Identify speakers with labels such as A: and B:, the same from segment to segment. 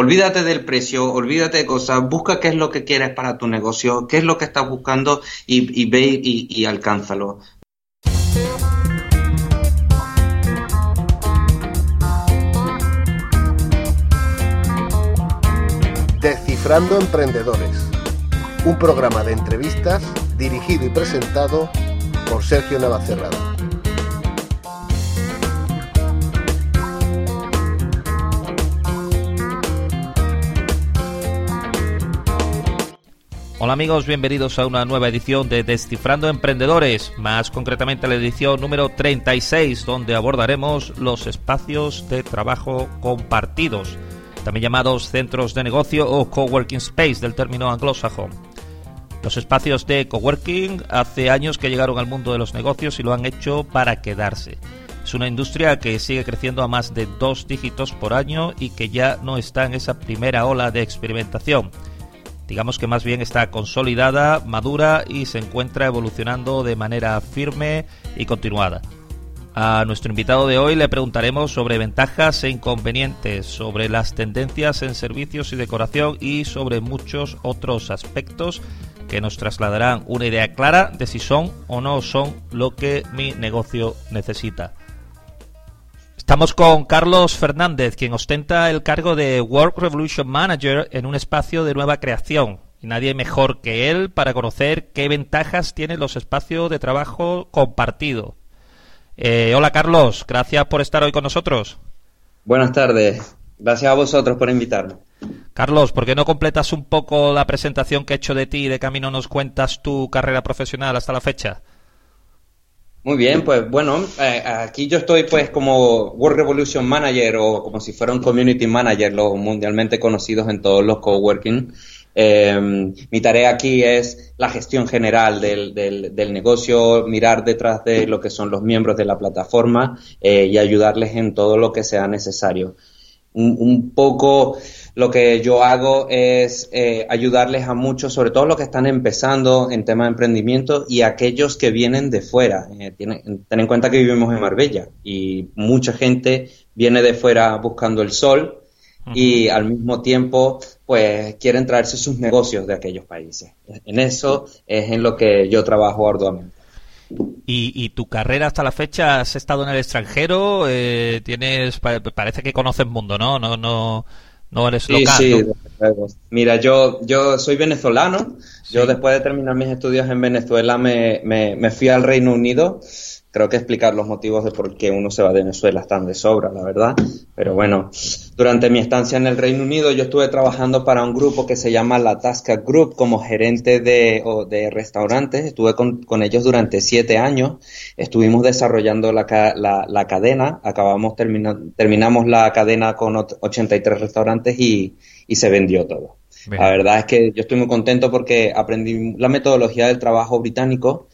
A: Olvídate del precio, olvídate de cosas, busca qué es lo que quieres para tu negocio, qué es lo que estás buscando y, ve y, y alcánzalo.
B: Descifrando Emprendedores, un programa de entrevistas dirigido y presentado por Sergio Navacerrada.
C: Hola amigos, bienvenidos a una nueva edición de Descifrando Emprendedores, más concretamente la edición número 36, donde abordaremos los espacios de trabajo compartidos, también llamados centros de negocio o coworking space del término anglosajón. Los espacios de coworking hace años que llegaron al mundo de los negocios y lo han hecho para quedarse. Es una industria que sigue creciendo a más de dos dígitos por año y que ya no está en esa primera ola de experimentación digamos que más bien está consolidada, madura y se encuentra evolucionando de manera firme y continuada. A nuestro invitado de hoy le preguntaremos sobre ventajas e inconvenientes, sobre las tendencias en servicios y decoración y sobre muchos otros aspectos que nos trasladarán una idea clara de si son o no son lo que mi negocio necesita. Estamos con Carlos Fernández, quien ostenta el cargo de Work Revolution Manager en un espacio de nueva creación. Y nadie mejor que él para conocer qué ventajas tienen los espacios de trabajo compartido. Eh, hola Carlos, gracias por estar hoy con nosotros.
A: Buenas tardes, gracias a vosotros por invitarme.
C: Carlos, ¿por qué no completas un poco la presentación que he hecho de ti y de camino nos cuentas tu carrera profesional hasta la fecha?
A: Muy bien, pues bueno, eh, aquí yo estoy pues como World Revolution Manager o como si fuera un Community Manager, los mundialmente conocidos en todos los coworking. Eh, mi tarea aquí es la gestión general del, del, negocio, mirar detrás de lo que son los miembros de la plataforma eh, y ayudarles en todo lo que sea necesario. Un poco lo que yo hago es eh, ayudarles a muchos, sobre todo los que están empezando en tema de emprendimiento y aquellos que vienen de fuera. Eh, ten en cuenta que vivimos en Marbella y mucha gente viene de fuera buscando el sol y al mismo tiempo pues quieren traerse sus negocios de aquellos países. En eso es en lo que yo trabajo arduamente.
C: ¿Y, tu carrera hasta la fecha has estado en el extranjero? Eh, tienes parece que conoces el mundo, ¿no? No no no eres local. Sí,
A: Mira, yo, yo soy venezolano. Yo después de terminar mis estudios en Venezuela me, me, me fui al Reino Unido creo que explicar los motivos de por qué uno se va de Venezuela están de sobra, la verdad. Pero bueno, durante mi estancia en el Reino Unido yo estuve trabajando para un grupo que se llama la Tasca Group como gerente de, de restaurantes. Estuve con, con, ellos durante siete años. Estuvimos desarrollando la, la, la cadena. Acabamos, termina, terminamos la cadena con 83 restaurantes y, y se vendió todo. La verdad es que yo estoy muy contento porque aprendí la metodología del trabajo británico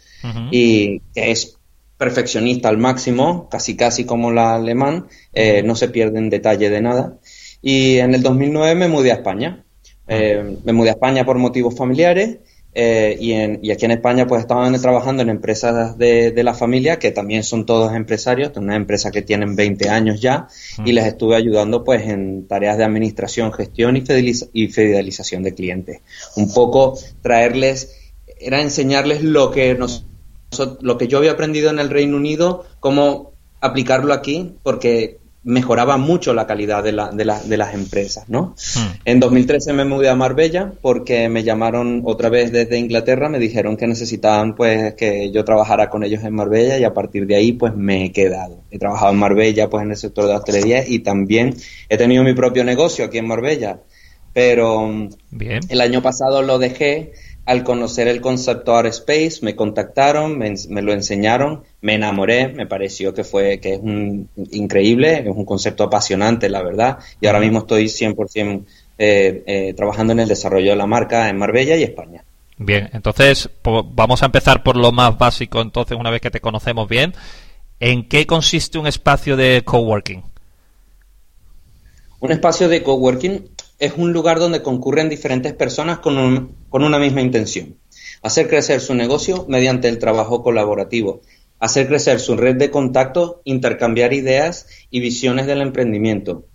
A: y es perfeccionista al máximo, casi casi como la alemán, eh, no se pierde en detalle de nada. Y en el 2009 me mudé a España. Eh, me mudé a España por motivos familiares eh, y, en, y, aquí en España pues estaban trabajando en empresas de, de, la familia que también son todos empresarios, una empresa que tienen 20 años ya y les estuve ayudando pues en tareas de administración, gestión y, y fidelización de clientes. Un poco traerles, era enseñarles lo que nos lo que yo había aprendido en el Reino Unido, cómo aplicarlo aquí, porque mejoraba mucho la calidad de, la, de, de las empresas, ¿no? Hmm. En 2013 me mudé a Marbella porque me llamaron otra vez desde Inglaterra, me dijeron que necesitaban pues que yo trabajara con ellos en Marbella y a partir de ahí pues me he quedado. He trabajado en Marbella pues en el sector de la hostelería y también he tenido mi propio negocio aquí en Marbella, pero Bien. el año pasado lo dejé al conocer el concepto Art Space, me contactaron, me, lo enseñaron, me enamoré, me pareció que fue que es un, increíble, es un concepto apasionante, la verdad, y ahora mismo estoy 100% eh, eh, trabajando en el desarrollo de la marca en Marbella y España.
C: Bien, entonces vamos a empezar por lo más básico, entonces una vez que te conocemos bien, ¿en qué consiste un espacio de coworking?
A: Un espacio de coworking es un lugar donde concurren diferentes personas con, una misma intención. Hacer crecer su negocio mediante el trabajo colaborativo. Hacer crecer su red de contactos, intercambiar ideas y visiones del emprendimiento.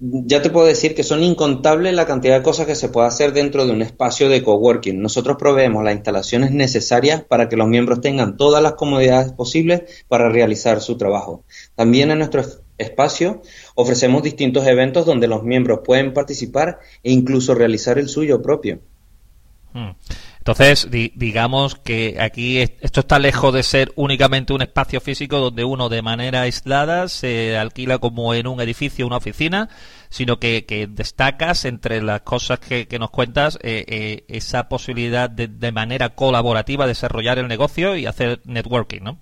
A: Ya te puedo decir que son incontables la cantidad de cosas que se puede hacer dentro de un espacio de coworking. Nosotros proveemos las instalaciones necesarias para que los miembros tengan todas las comodidades posibles para realizar su trabajo. También en nuestro espacio ofrecemos distintos eventos donde los miembros pueden participar e incluso realizar el suyo propio.
C: Hmm. Entonces, digamos que aquí esto está lejos de ser únicamente un espacio físico donde uno de manera aislada se alquila como en un edificio, una oficina, sino que, destacas entre las cosas que, nos cuentas eh, eh, esa posibilidad de, de, manera colaborativa desarrollar el negocio y hacer networking, ¿no?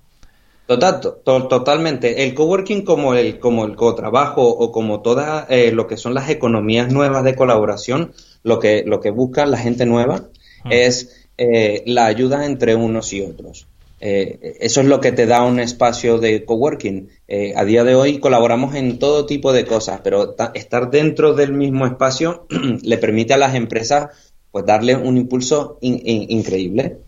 A: Total, totalmente. El coworking como el como el cotrabajo o como todas eh, lo que son las economías nuevas de colaboración, lo que lo que busca la gente nueva es eh, la ayuda entre unos y otros. Eh, eso es lo que te da un espacio de coworking. Eh, a día de hoy colaboramos en todo tipo de cosas, pero estar dentro del mismo espacio le permite a las empresas pues darle un impulso increíble,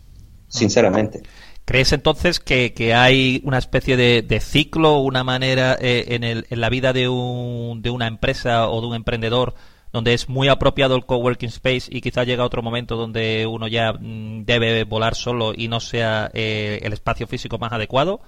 A: sinceramente.
C: ¿Crees entonces que, hay una especie de, ciclo, una manera en, el, en, la vida de, un, de una empresa o de un emprendedor donde es muy apropiado el coworking space y quizá llega otro momento donde uno ya mm, debe volar solo y no sea eh, el espacio físico más adecuado?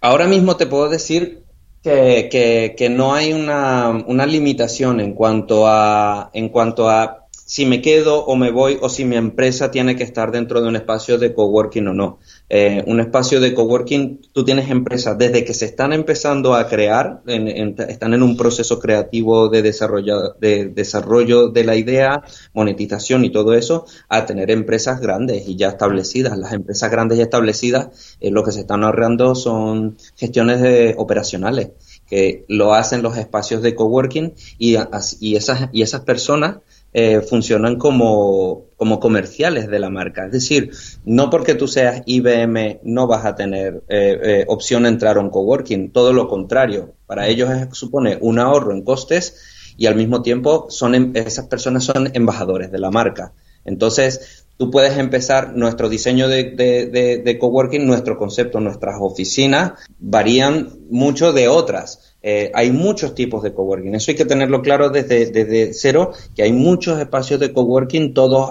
A: Ahora mismo te puedo decir que, que, no hay una, una, limitación en cuanto a en cuanto a si me quedo o me voy o si mi empresa tiene que estar dentro de un espacio de coworking o no. Eh, un espacio de coworking, tú tienes empresas desde que se están empezando a crear, están en un proceso creativo de desarrollo, de desarrollo de la idea, monetización y todo eso, a tener empresas grandes y ya establecidas. Las empresas grandes y establecidas, eh, lo que se están ahorrando son gestiones de, operacionales que lo hacen los espacios de coworking y, y, esas, y esas personas eh, funcionan como, como, comerciales de la marca. Es decir, no porque tú seas IBM no vas a tener eh, eh, opción de entrar a un coworking, todo lo contrario. Para ellos supone un ahorro en costes y al mismo tiempo son em, esas personas son embajadores de la marca. Entonces, tú puedes empezar nuestro diseño de, de coworking, nuestro concepto, nuestras oficinas varían mucho de otras. Eh, hay muchos tipos de coworking. Eso hay que tenerlo claro desde, cero, que hay muchos espacios de coworking, todos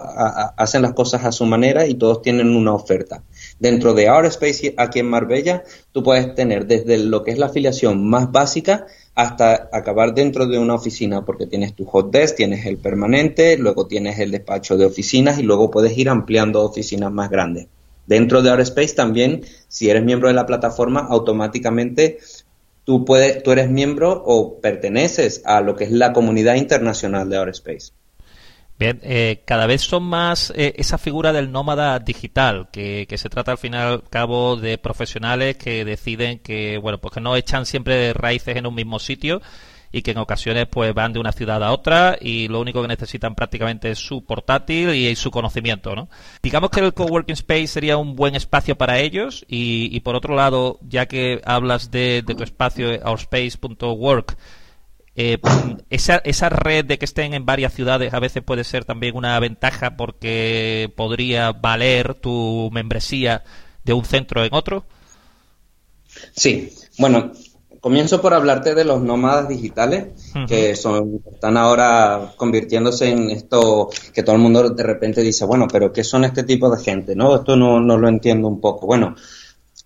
A: hacen las cosas a su manera y todos tienen una oferta. Dentro de Our Space aquí en Marbella, tú puedes tener desde lo que es la afiliación más básica hasta acabar dentro de una oficina, porque tienes tu hot desk, tienes el permanente, luego tienes el despacho de oficinas y luego puedes ir ampliando oficinas más grandes. Dentro de Our Space también, si eres miembro de la plataforma, automáticamente tú, puedes, tú eres miembro o perteneces a lo que es la comunidad internacional de Outer
C: Bien, eh, cada vez son más eh, esa figura del nómada digital, que, que, se trata al fin y al cabo de profesionales que deciden que, bueno, pues que no echan siempre raíces en un mismo sitio, y que en ocasiones pues van de una ciudad a otra y lo único que necesitan prácticamente es su portátil y su conocimiento, ¿no? Digamos que el coworking space sería un buen espacio para ellos y, por otro lado, ya que hablas de, tu espacio ourspace.work, eh, esa, esa red de que estén en varias ciudades a veces puede ser también una ventaja porque podría valer tu membresía de un centro en otro.
A: Sí, bueno, comienzo por hablarte de los nómadas digitales, que son, están ahora convirtiéndose en esto que todo el mundo de repente dice, bueno, pero ¿qué son este tipo de gente? ¿No? Esto no, no lo entiendo un poco. Bueno,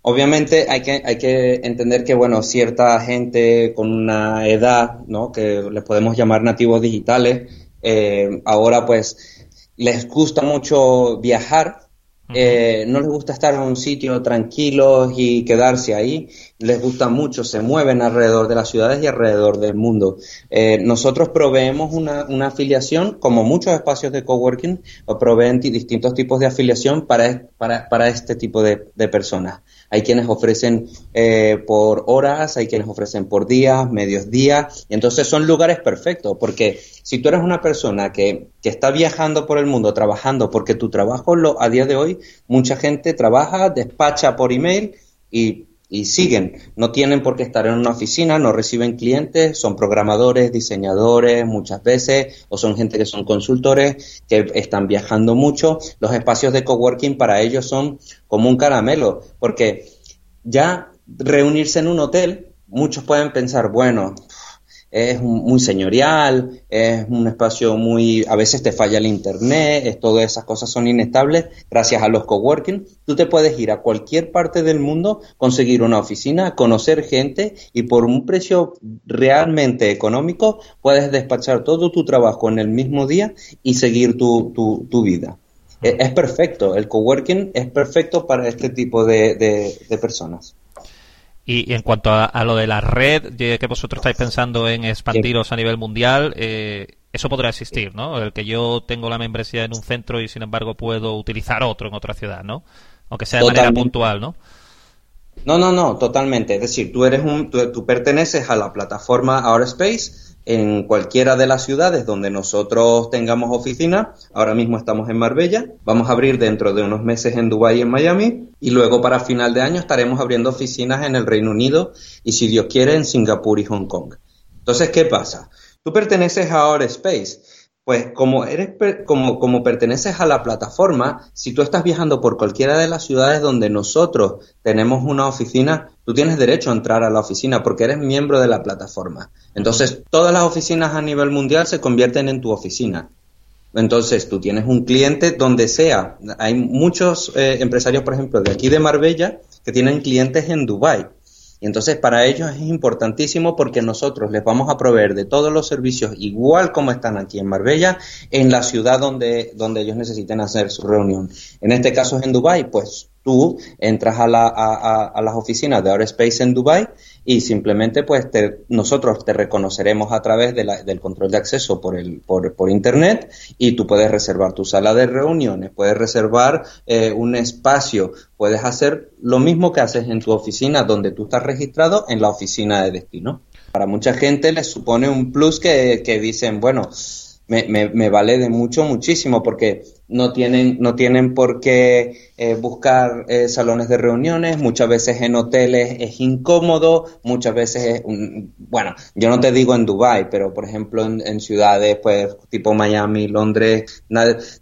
A: obviamente hay que, hay que entender que, bueno, cierta gente con una edad, ¿no? Que les podemos llamar nativos digitales, eh, ahora pues les gusta mucho viajar eh, no les gusta estar en un sitio tranquilo y quedarse ahí, les gusta mucho, se mueven alrededor de las ciudades y alrededor del mundo. Eh, nosotros proveemos una, afiliación, como muchos espacios de coworking, proveen distintos tipos de afiliación para, para, este tipo de, personas. Hay quienes ofrecen eh, por horas, hay quienes ofrecen por días, medios días, y entonces son lugares perfectos, porque si tú eres una persona que, que está viajando por el mundo, trabajando, porque tu trabajo lo, a día de hoy, mucha gente trabaja, despacha por email y, y siguen. No tienen por qué estar en una oficina, no reciben clientes, son programadores, diseñadores muchas veces, o son gente que son consultores, que están viajando mucho. Los espacios de coworking para ellos son como un caramelo, porque ya reunirse en un hotel, muchos pueden pensar, bueno, es muy señorial, es un espacio muy, a veces te falla el internet, es, todas esas cosas son inestables. Gracias a los coworking, tú te puedes ir a cualquier parte del mundo, conseguir una oficina, conocer gente y por un precio realmente económico puedes despachar todo tu trabajo en el mismo día y seguir tu, tu, vida. E, es, perfecto, el coworking es perfecto para este tipo de personas.
C: Y, en cuanto a, lo de la red, que vosotros estáis pensando en expandiros a nivel mundial, eh, eso podrá existir, ¿no? El que yo tengo la membresía en un centro y sin embargo puedo utilizar otro en otra ciudad, ¿no? Aunque sea de manera puntual, ¿no?
A: No, no, no, totalmente. Es decir, tú eres un, tú, perteneces a la plataforma Ourspace en cualquiera de las ciudades donde nosotros tengamos oficina. Ahora mismo estamos en Marbella, vamos a abrir dentro de unos meses en Dubái y en Miami y luego para final de año estaremos abriendo oficinas en el Reino Unido y si Dios quiere en Singapur y Hong Kong. Entonces, ¿qué pasa? Tú perteneces a Our Space pues como eres como, como perteneces a la plataforma, si tú estás viajando por cualquiera de las ciudades donde nosotros tenemos una oficina, tú tienes derecho a entrar a la oficina porque eres miembro de la plataforma. Entonces, todas las oficinas a nivel mundial se convierten en tu oficina. Entonces, tú tienes un cliente donde sea. Hay muchos eh, empresarios, por ejemplo, de aquí de Marbella, que tienen clientes en Dubái. Y entonces para ellos es importantísimo porque nosotros les vamos a proveer de todos los servicios igual como están aquí en Marbella, en la ciudad donde, donde ellos necesiten hacer su reunión. En este caso es en Dubai, pues tú entras a, la, a, las oficinas de Ourspace en Dubai y simplemente pues nosotros te reconoceremos a través del control de acceso por, el, por, por, internet y tú puedes reservar tu sala de reuniones, puedes reservar eh, un espacio, puedes hacer lo mismo que haces en tu oficina donde tú estás registrado en la oficina de destino. Para mucha gente les supone un plus que, que dicen, bueno, me, me vale de mucho, muchísimo, porque no tienen, no tienen por qué eh, buscar eh, salones de reuniones, muchas veces en hoteles es incómodo, muchas veces es, bueno, yo no te digo en Dubai, pero por ejemplo en, ciudades pues tipo Miami, Londres,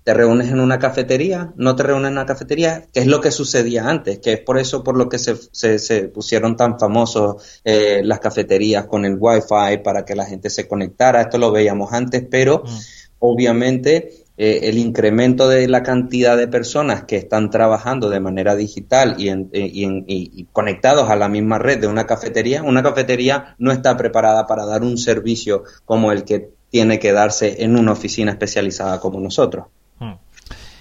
A: te reúnes en una cafetería, no te reúnes en una cafetería, que es lo que sucedía antes, que es por eso por lo que se, se, pusieron tan famosos eh, las cafeterías con el wifi para que la gente se conectara, esto lo veíamos antes, pero mm. obviamente eh, el incremento de la cantidad de personas que están trabajando de manera digital y, eh, conectados a la misma red de una cafetería, una cafetería no está preparada para dar un servicio como el que tiene que darse en una oficina especializada como nosotros. Hmm.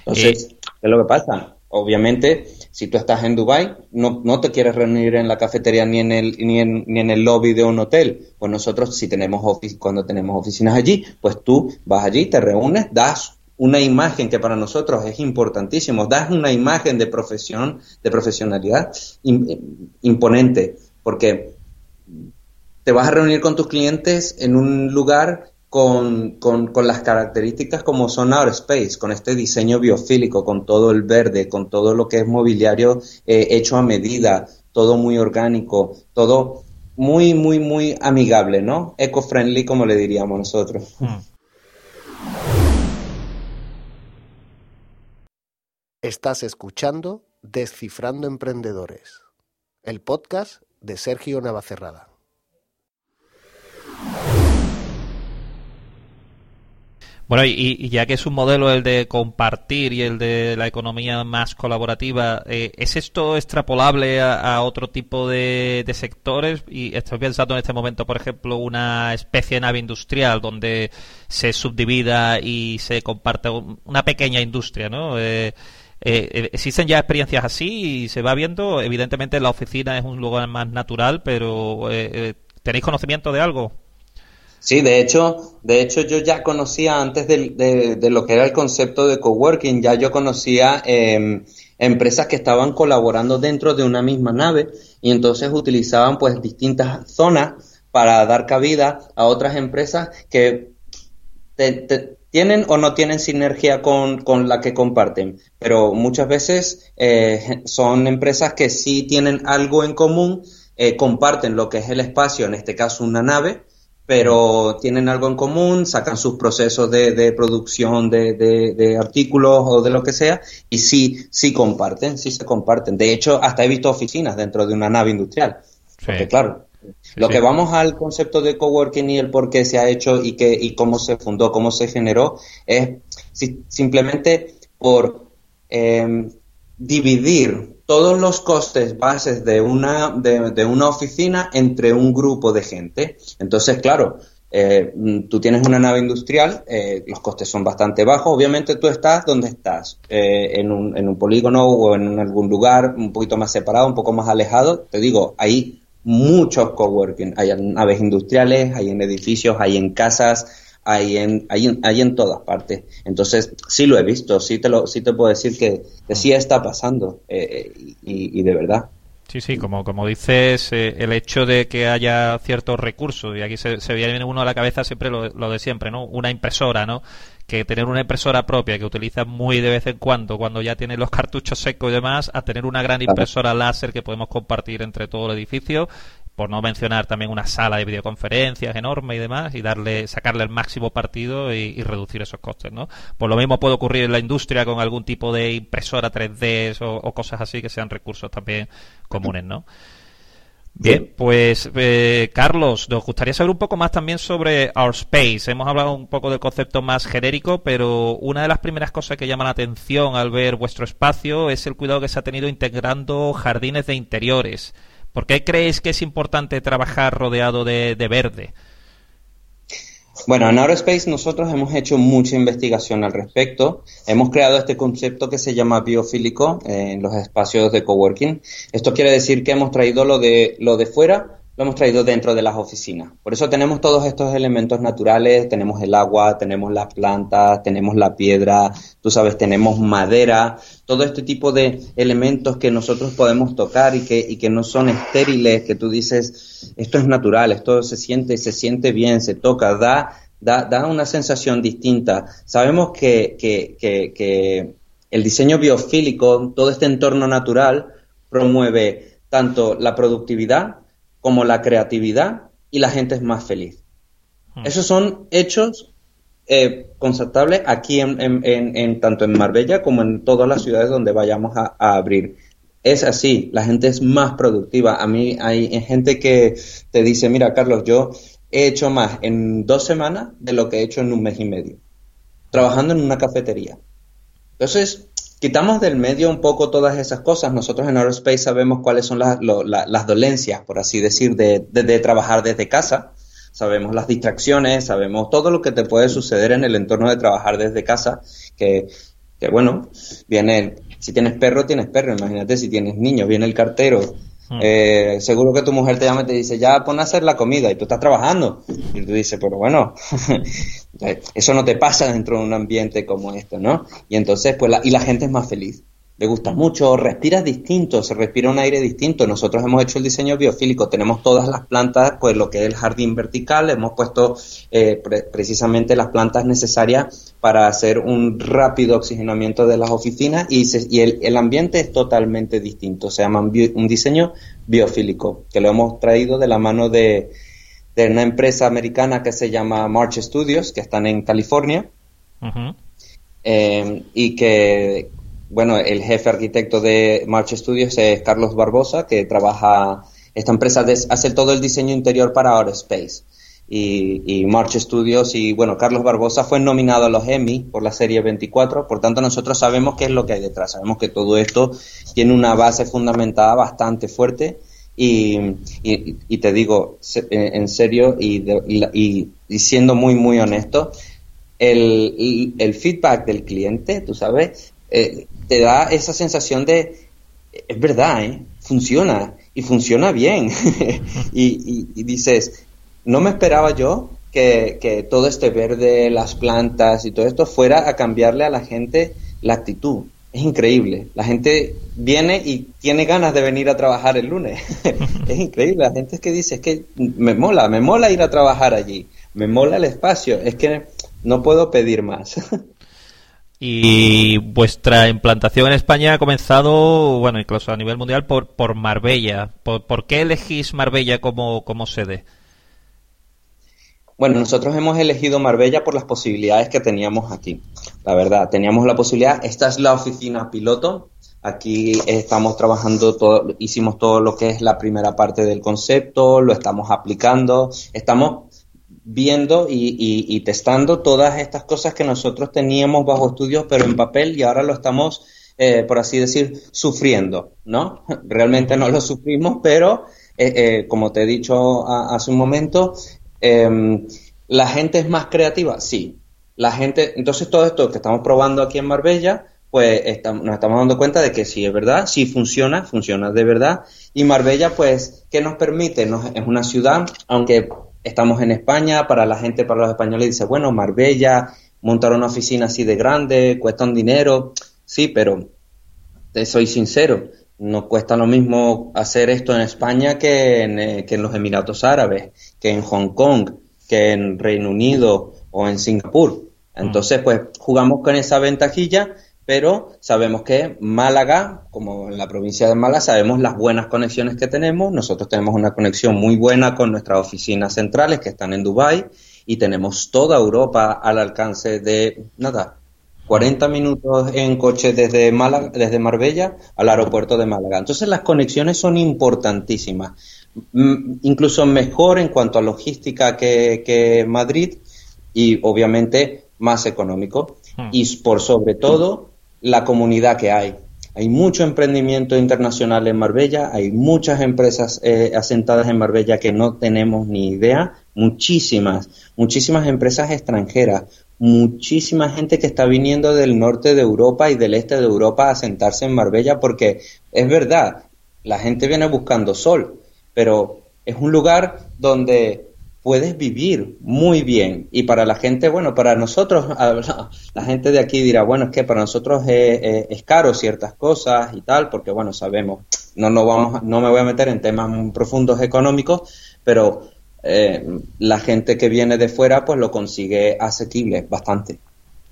A: Entonces, ¿qué es lo que pasa? Obviamente, si tú estás en Dubai, no, no te quieres reunir en la cafetería ni en el ni en, ni en el lobby de un hotel. Pues nosotros, si tenemos cuando tenemos oficinas allí, pues tú vas allí, te reúnes, das una imagen que para nosotros es importantísimo, das una imagen de profesión, de profesionalidad imponente, porque te vas a reunir con tus clientes en un lugar con, las características como son Our Space, con este diseño biofílico, con todo el verde, con todo lo que es mobiliario eh, hecho a medida, todo muy orgánico, todo muy, muy, muy amigable, ¿no? Eco-friendly, como le diríamos nosotros. Hmm.
B: Estás escuchando Descifrando Emprendedores, el podcast de Sergio Navacerrada.
C: Bueno, y, ya que es un modelo el de compartir y el de la economía más colaborativa, eh, ¿es esto extrapolable a, otro tipo de, sectores? Y estoy pensando en este momento, por ejemplo, una especie de nave industrial donde se subdivida y se comparte una pequeña industria, ¿no? Eh, eh, eh, existen ya experiencias así y se va viendo. Evidentemente la oficina es un lugar más natural, pero eh, ¿tenéis conocimiento de algo?
A: Sí, de hecho, de hecho yo ya conocía antes de, lo que era el concepto de coworking, ya yo conocía em, empresas que estaban colaborando dentro de una misma nave y entonces utilizaban pues distintas zonas para dar cabida a otras empresas que te, tienen o no tienen sinergia con, la que comparten, pero muchas veces eh, son empresas que sí tienen algo en común, eh, comparten lo que es el espacio, en este caso una nave, pero tienen algo en común, sacan sus procesos de, producción de, de, artículos o de lo que sea, y sí, sí comparten, sí se comparten. De hecho, hasta he visto oficinas dentro de una nave industrial. Porque claro, Lo que vamos al concepto de coworking y el por qué se ha hecho y, qué, y cómo se fundó, cómo se generó, es simplemente por em, dividir todos los costes bases de una, de, una oficina entre un grupo de gente. Entonces, claro, eh, tú tienes una nave industrial, eh, los costes son bastante bajos. Obviamente tú estás donde estás, eh, en, un, en un polígono o en algún lugar un poquito más separado, un poco más alejado. Te digo, ahí muchos coworking. Hay en naves industriales, hay en edificios, hay en casas, hay en, hay en, hay en todas partes. Entonces, sí lo he visto, sí te, lo, sí te puedo decir que, sí está pasando eh, y, de verdad.
C: Sí, sí, como, como dices, eh, el hecho de que haya ciertos recursos, y aquí se, se viene uno a la cabeza siempre lo, lo de siempre, ¿no? Una impresora, ¿no? Que tener una impresora propia que utilizas muy de vez en cuando, cuando ya tienes los cartuchos secos y demás, a tener una gran impresora láser que podemos compartir entre todo el edificio, por no mencionar también una sala de videoconferencias enorme y demás, y darle, sacarle el máximo partido y, reducir esos costes, ¿no? Pues lo mismo puede ocurrir en la industria con algún tipo de impresora 3D o, o cosas así que sean recursos también comunes, ¿no? Bien, pues eh, Carlos, nos gustaría saber un poco más también sobre Our Space. Hemos hablado un poco del concepto más genérico, pero una de las primeras cosas que llama la atención al ver vuestro espacio es el cuidado que se ha tenido integrando jardines de interiores. ¿Por qué creéis que es importante trabajar rodeado de verde?
A: Bueno, en Aerospace nosotros hemos hecho mucha investigación al respecto. Hemos creado este concepto que se llama biofílico en los espacios de coworking. Esto quiere decir que hemos traído lo de, lo de fuera lo hemos traído dentro de las oficinas. Por eso tenemos todos estos elementos naturales, tenemos el agua, tenemos las plantas, tenemos la piedra, tú sabes, tenemos madera, todo este tipo de elementos que nosotros podemos tocar y que, y que no son estériles, que tú dices, esto es natural, esto se siente, se siente bien, se toca, da, da, da una sensación distinta. Sabemos que, que, que, que el diseño biofílico, todo este entorno natural, promueve tanto la productividad como la creatividad y la gente es más feliz. Hmm. Esos son hechos eh, constatables aquí en, en, tanto en Marbella como en todas las ciudades donde vayamos a, abrir. Es así, la gente es más productiva. A mí hay gente que te dice, mira Carlos, yo he hecho más en dos semanas de lo que he hecho en un mes y medio, trabajando en una cafetería. Entonces, quitamos del medio un poco todas esas cosas. Nosotros en Aerospace sabemos cuáles son las, las dolencias, por así decir, de, de, trabajar desde casa. Sabemos las distracciones, sabemos todo lo que te puede suceder en el entorno de trabajar desde casa, que, que bueno, viene, si tienes perro, tienes perro, imagínate si tienes niños, viene el cartero, Hmm. Eh, seguro que tu mujer te llama y te dice, ya pon a hacer la comida y tú estás trabajando. Y tú dices, pero bueno, eso no te pasa dentro de un ambiente como este, ¿no? Y entonces, pues, la, y la gente es más feliz le gusta mucho, respiras distinto, se respira un aire distinto. Nosotros hemos hecho el diseño biofílico, tenemos todas las plantas, pues lo que es el jardín vertical, hemos puesto eh, precisamente las plantas necesarias para hacer un rápido oxigenamiento de las oficinas y, y el, ambiente es totalmente distinto. Se llama un, diseño biofílico, que lo hemos traído de la mano de, una empresa americana que se llama March Studios, que están en California. Eh, y que bueno, el jefe arquitecto de March Studios es Carlos Barbosa, que trabaja, esta empresa hace todo el diseño interior para Aerospace. Y, y March Studios y bueno, Carlos Barbosa fue nominado a los Emmy por la serie 24, por tanto nosotros sabemos qué es lo que hay detrás, sabemos que todo esto tiene una base fundamentada bastante fuerte. Y, y, te digo en serio y, y, siendo muy muy honesto, el, el, feedback del cliente, tú sabes, eh, te da esa sensación de, es verdad, ¿eh? funciona y funciona bien. y, dices, no me esperaba yo que, todo este verde, las plantas y todo esto fuera a cambiarle a la gente la actitud. Es increíble. La gente viene y tiene ganas de venir a trabajar el lunes. es increíble. La gente es que dice, es que me mola, me mola ir a trabajar allí. Me mola el espacio. Es que no puedo pedir más.
C: Y vuestra implantación en España ha comenzado, bueno, incluso a nivel mundial, por, por Marbella. ¿Por, qué elegís Marbella como, como sede?
A: Bueno, nosotros hemos elegido Marbella por las posibilidades que teníamos aquí. La verdad, teníamos la posibilidad, esta es la oficina piloto Aquí estamos trabajando todo, hicimos todo lo que es la primera parte del concepto, lo estamos aplicando, estamos viendo y, testando todas estas cosas que nosotros teníamos bajo estudios, pero en papel, y ahora lo estamos, eh, por así decir, sufriendo, ¿no? Realmente no lo sufrimos, pero eh, eh, como te he dicho hace un momento, em, la gente es más creativa, sí. La gente, entonces todo esto que estamos probando aquí en Marbella, pues nos estamos dando cuenta de que sí es verdad, sí funciona, funciona de verdad. Y Marbella, pues, ¿qué nos permite? Nos, es una ciudad, aunque estamos en España, para la gente, para los españoles, dice, bueno, Marbella, montar una oficina así de grande, cuesta un dinero. Sí, pero te soy sincero, no cuesta lo mismo hacer esto en España que en, eh, que en los Emiratos Árabes, que en Hong Kong, que en Reino Unido o en Singapur. Entonces, pues jugamos con esa ventajilla pero sabemos que Málaga, como en la provincia de Málaga, sabemos las buenas conexiones que tenemos. Nosotros tenemos una conexión muy buena con nuestras oficinas centrales que están en Dubái y tenemos toda Europa al alcance de nada, 40 minutos en coche desde Málaga, desde Marbella al aeropuerto de Málaga. Entonces las conexiones son importantísimas, mm, incluso mejor en cuanto a logística que, que Madrid y obviamente más económico. Hmm. Y por sobre todo la comunidad que hay. Hay mucho emprendimiento internacional en Marbella, hay muchas empresas eh, asentadas en Marbella que no tenemos ni idea, muchísimas, muchísimas empresas extranjeras, muchísima gente que está viniendo del norte de Europa y del este de Europa a asentarse en Marbella porque es verdad, la gente viene buscando sol, pero es un lugar donde puedes vivir muy bien. Y para la gente, bueno, para nosotros, la gente de aquí dirá, bueno, es que para nosotros es, caro ciertas cosas y tal, porque bueno, sabemos, no, no, vamos, no me voy a meter en temas profundos económicos, pero eh, la gente que viene de fuera, pues lo consigue asequible bastante.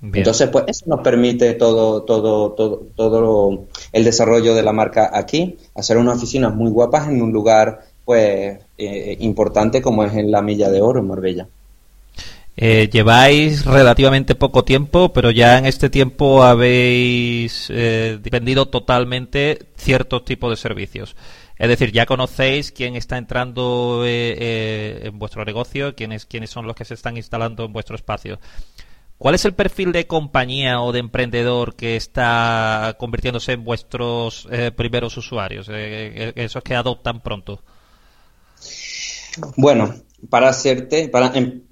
A: Entonces, pues eso nos permite todo, todo, todo, todo el desarrollo de la marca aquí, hacer unas oficinas muy guapas en un lugar pues eh, importante como es en la Milla de Oro en Marbella.
C: Eh, lleváis relativamente poco tiempo, pero ya en este tiempo habéis eh, vendido totalmente ciertos tipos de servicios. Es decir, ya conocéis quién está entrando en vuestro negocio, quiénes, quiénes son los que se están instalando en vuestro espacio. ¿Cuál es el perfil de compañía o de emprendedor que está convirtiéndose en vuestros primeros usuarios, esos que adoptan pronto?
A: Bueno, para hacerte, para, em,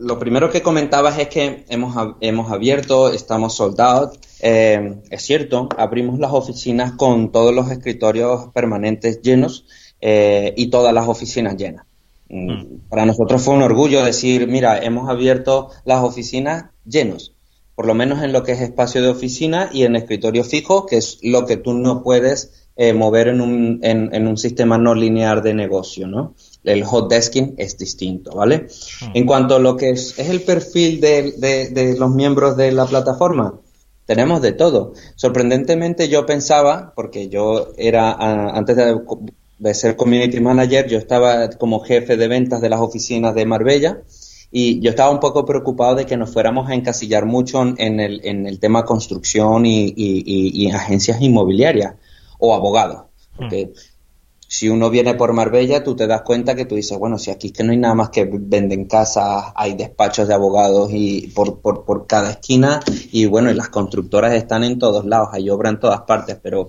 A: lo primero que comentabas es que hemos, hemos abierto, estamos soldados. Eh, es cierto, abrimos las oficinas con todos los escritorios permanentes llenos eh, y todas las oficinas llenas. Mm, mm. Para nosotros fue un orgullo decir, mira, hemos abierto las oficinas llenos, por lo menos en lo que es espacio de oficina y en escritorio fijo, que es lo que tú no puedes eh, mover en un, en, en un sistema no lineal de negocio, ¿no? El hot desking es distinto, ¿vale? Hmm. En cuanto a lo que es, el perfil de, los miembros de la plataforma, tenemos de todo. Sorprendentemente yo pensaba, porque yo era, antes de, ser community manager, yo estaba como jefe de ventas de las oficinas de Marbella y yo estaba un poco preocupado de que nos fuéramos a encasillar mucho en el, en el tema construcción y, agencias inmobiliarias o abogados. Porque hmm si uno viene por Marbella, tú te das cuenta que tú dices, bueno, si aquí es que no hay nada más que venden casas, hay despachos de abogados y por, por, por cada esquina y bueno, y las constructoras están en todos lados, hay obra en todas partes, pero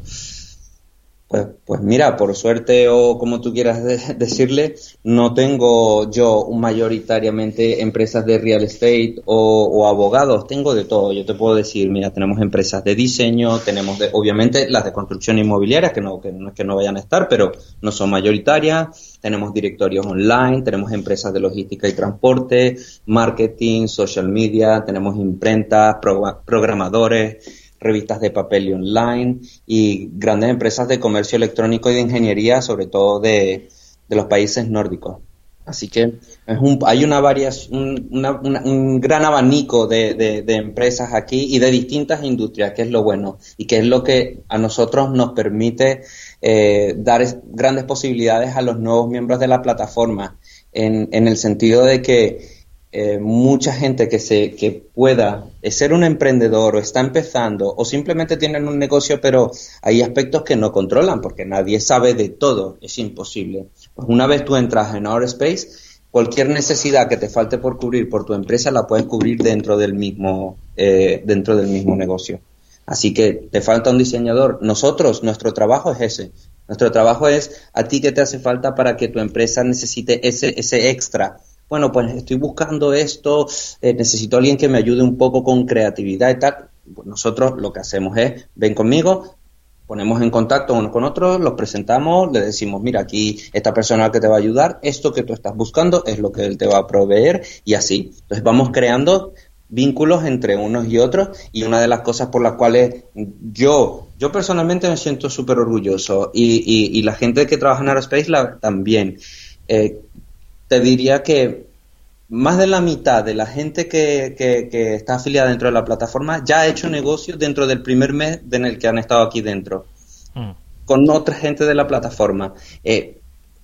A: pues, pues mira, por suerte o como tú quieras decirle, no tengo yo mayoritariamente empresas de real estate o, abogados, tengo de todo. Yo te puedo decir, mira, tenemos empresas de diseño, tenemos de, obviamente las de construcción inmobiliaria, que no, que no es que no vayan a estar, pero no son mayoritarias. Tenemos directorios online, tenemos empresas de logística y transporte, marketing, social media, tenemos imprentas, programadores revistas de papel y online y grandes empresas de comercio electrónico y de ingeniería, sobre todo de, los países nórdicos. Así que es un, hay una variación, un gran abanico de, empresas aquí y de distintas industrias, que es lo bueno y que es lo que a nosotros nos permite eh, dar grandes posibilidades a los nuevos miembros de la plataforma, en, en el sentido de que eh, mucha gente que, se, que pueda ser un emprendedor o está empezando o simplemente tienen un negocio, pero hay aspectos que no controlan porque nadie sabe de todo, es imposible. Pues una vez tú entras en Space, cualquier necesidad que te falte por cubrir por tu empresa la puedes cubrir dentro del mismo, eh, dentro del mismo negocio. Así que te falta un diseñador. Nosotros, nuestro trabajo es ese. Nuestro trabajo es a ti que te hace falta para que tu empresa necesite ese, ese extra bueno, pues estoy buscando esto, eh, necesito a alguien que me ayude un poco con creatividad y tal. Pues nosotros lo que hacemos es, ven conmigo, ponemos en contacto unos con otros, los presentamos, le decimos, mira, aquí esta persona que te va a ayudar, esto que tú estás buscando es lo que él te va a proveer y así. Entonces vamos creando vínculos entre unos y otros y una de las cosas por las cuales yo, yo personalmente me siento súper orgulloso y, y, la gente que trabaja en Aerospace también. Eh, te diría que más de la mitad de la gente que, que, está afiliada dentro de la plataforma ya ha hecho negocios dentro del primer mes en el que han estado aquí dentro, mm. con otra gente de la plataforma. Eh,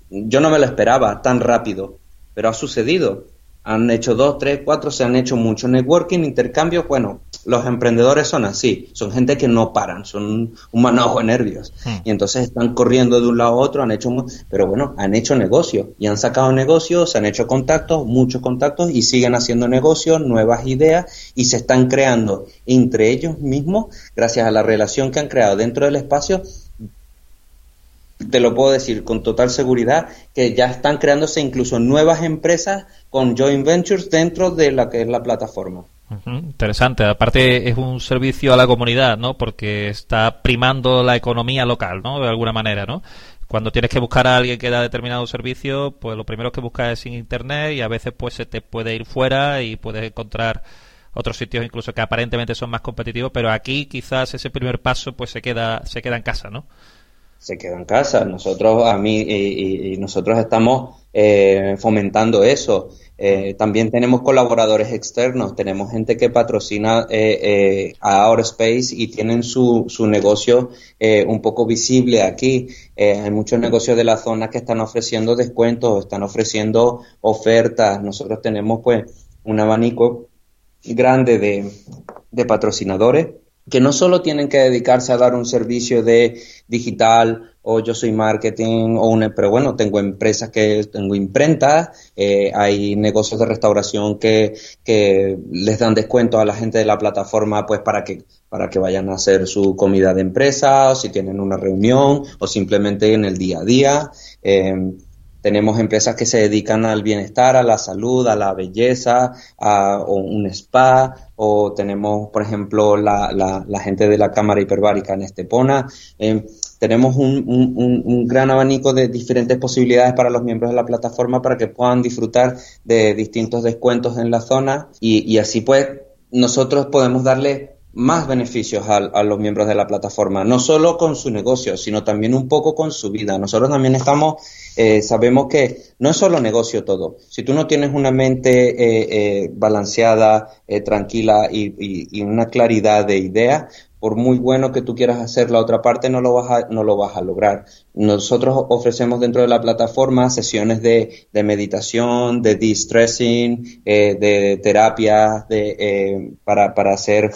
A: yo no me lo esperaba tan rápido, pero ha sucedido han hecho dos, tres, cuatro, se han hecho mucho networking, intercambio. Bueno, los emprendedores son así, son gente que no paran, son un manojo de nervios. Hmm. Y entonces están corriendo de un lado a otro, han hecho, pero bueno, han hecho negocios y han sacado negocios, se han hecho contactos, muchos contactos y siguen haciendo negocios, nuevas ideas y se están creando entre ellos mismos, gracias a la relación que han creado dentro del espacio, te lo puedo decir con total seguridad, que ya están creándose incluso nuevas empresas con joint ventures dentro de la que es la plataforma.
C: Interesante. Aparte es un servicio a la comunidad, ¿no? Porque está primando la economía local, ¿no? De alguna manera, ¿no? Cuando tienes que buscar a alguien que da determinado servicio, pues lo primero que buscas es en internet y a veces pues se te puede ir fuera y puedes encontrar otros sitios incluso que aparentemente son más competitivos, pero aquí quizás ese primer paso pues se queda se queda en casa, ¿no?
A: se queda en casa. Nosotros, a mí, y, nosotros estamos eh, fomentando eso. Eh, también tenemos colaboradores externos, tenemos gente que patrocina eh, a Outer Space y tienen su, su negocio un poco visible aquí. hay muchos negocios de la zona que están ofreciendo descuentos, están ofreciendo ofertas. Nosotros tenemos pues un abanico grande de, de patrocinadores que no solo tienen que dedicarse a dar un servicio de digital o yo soy marketing o una, pero bueno, tengo empresas que tengo imprentas, eh, hay negocios de restauración que, que les dan descuento a la gente de la plataforma pues para que para que vayan a hacer su comida de empresa o si tienen una reunión o simplemente en el día a día. Eh, tenemos empresas que se dedican al bienestar, a la salud, a la belleza, a un spa, o tenemos, por ejemplo, la, la, gente de la Cámara Hiperbárica en Estepona. Eh, tenemos un, un, gran abanico de diferentes posibilidades para los miembros de la plataforma para que puedan disfrutar de distintos descuentos en la zona y, y así pues nosotros podemos darle más beneficios a, los miembros de la plataforma, no solo con su negocio, sino también un poco con su vida. Nosotros también estamos, eh, sabemos que no es solo negocio todo. Si tú no tienes una mente eh, eh, balanceada, tranquila y, una claridad de ideas, por muy bueno que tú quieras hacer la otra parte, no lo vas a, no lo vas a lograr. Nosotros ofrecemos dentro de la plataforma sesiones de, de meditación, de distressing, de terapia, de, para, para hacer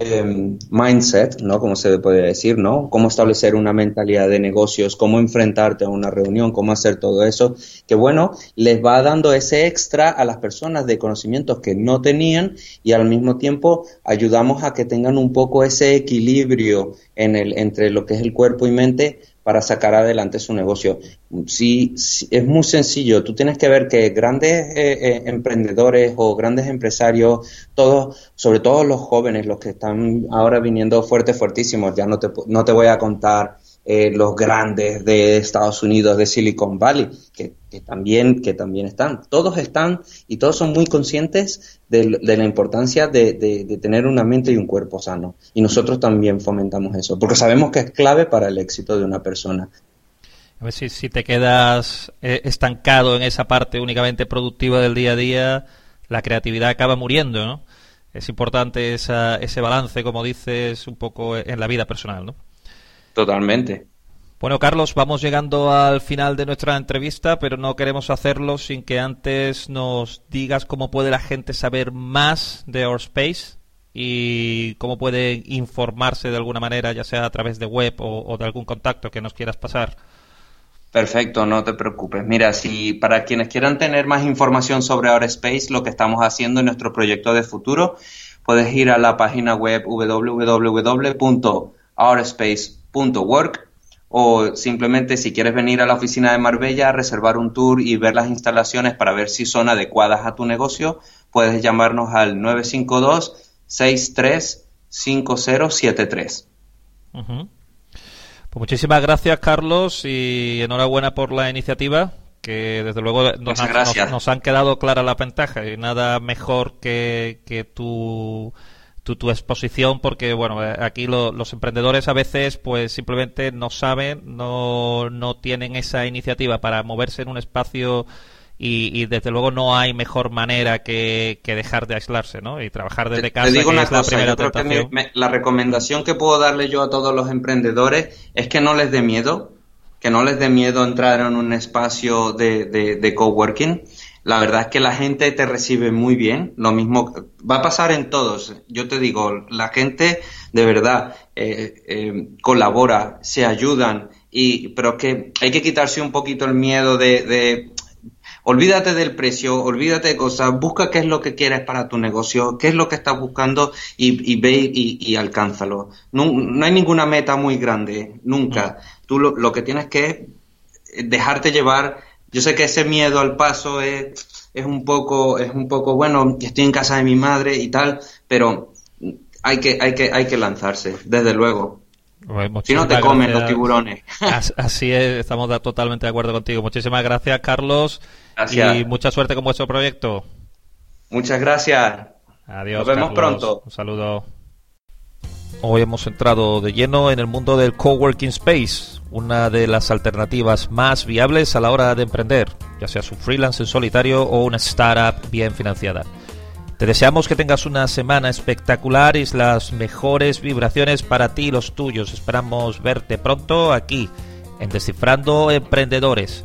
A: Em, mindset, ¿no? Como se puede decir, ¿no? Cómo establecer una mentalidad de negocios, cómo enfrentarte a una reunión, cómo hacer todo eso, que bueno, les va dando ese extra a las personas de conocimientos que no tenían y al mismo tiempo ayudamos a que tengan un poco ese equilibrio en el, entre lo que es el cuerpo y mente para sacar adelante su negocio. Sí, es muy sencillo. Tú tienes que ver que grandes eh, eh, emprendedores o grandes empresarios, todos, sobre todo los jóvenes, los que están ahora viniendo fuertes, fuertísimos, ya no te, no te voy a contar eh, los grandes de Estados Unidos, de Silicon Valley, que, también, que también están. Todos están y todos son muy conscientes de, la importancia de, tener una mente y un cuerpo sano. Y nosotros también fomentamos eso, porque sabemos que es clave para el éxito de una persona.
C: A ver si, si te quedas eh, estancado en esa parte únicamente productiva del día a día, la creatividad acaba muriendo, ¿no? Es importante esa, ese balance, como dices, un poco en la vida personal, ¿no?
A: Totalmente.
C: Bueno, Carlos, vamos llegando al final de nuestra entrevista, pero no queremos hacerlo sin que antes nos digas cómo puede la gente saber más de Ourspace y cómo puede informarse de alguna manera, ya sea a través de web o, de algún contacto que nos quieras pasar.
A: Perfecto, no te preocupes. Mira, si para quienes quieran tener más información sobre Ourspace, lo que estamos haciendo en nuestro proyecto de futuro, puedes ir a la página web www.ourspace.work o simplemente si quieres venir a la oficina de Marbella a reservar un tour y ver las instalaciones para ver si son adecuadas a tu negocio, puedes llamarnos al 952 635073.
C: Pues muchísimas gracias, Carlos, y enhorabuena por la iniciativa, que desde luego nos, nos, han quedado claras las ventajas y nada mejor que, que tu tu, exposición porque bueno eh, aquí los emprendedores a veces pues simplemente no saben no, no tienen esa iniciativa para moverse en un espacio y, desde luego no hay mejor manera que, dejar de aislarse ¿no? y trabajar desde casa
A: digo una la primera la recomendación que puedo darle yo a todos los emprendedores es que no les dé miedo que no les dé miedo entrar en un espacio de, de, de coworking la verdad es que la gente te recibe muy bien. Lo mismo va a pasar en todos. Yo te digo, la gente de verdad eh, eh, colabora, se ayudan, y, pero que hay que quitarse un poquito el miedo de, olvídate del precio, olvídate de cosas, busca qué es lo que quieres para tu negocio, qué es lo que estás buscando y, ve y, alcánzalo. No, hay ninguna meta muy grande, nunca. Tú lo, lo, que tienes que es dejarte llevar yo sé que ese miedo al paso es, es un poco, es un poco, bueno, estoy en casa de mi madre y tal, pero hay que, hay que, hay que lanzarse, desde luego. Si no te comen los tiburones.
C: Así es, estamos totalmente de acuerdo contigo. Muchísimas gracias, Carlos. Y mucha suerte con vuestro proyecto.
A: Muchas gracias.
C: Adiós.
A: Nos vemos pronto.
C: Un saludo. Hoy hemos entrado de lleno en el mundo del coworking space, una de las alternativas más viables a la hora de emprender, ya sea su freelance en solitario o una startup bien financiada. Te deseamos que tengas una semana espectacular y las mejores vibraciones para ti y los tuyos. Esperamos verte pronto aquí en Descifrando Emprendedores.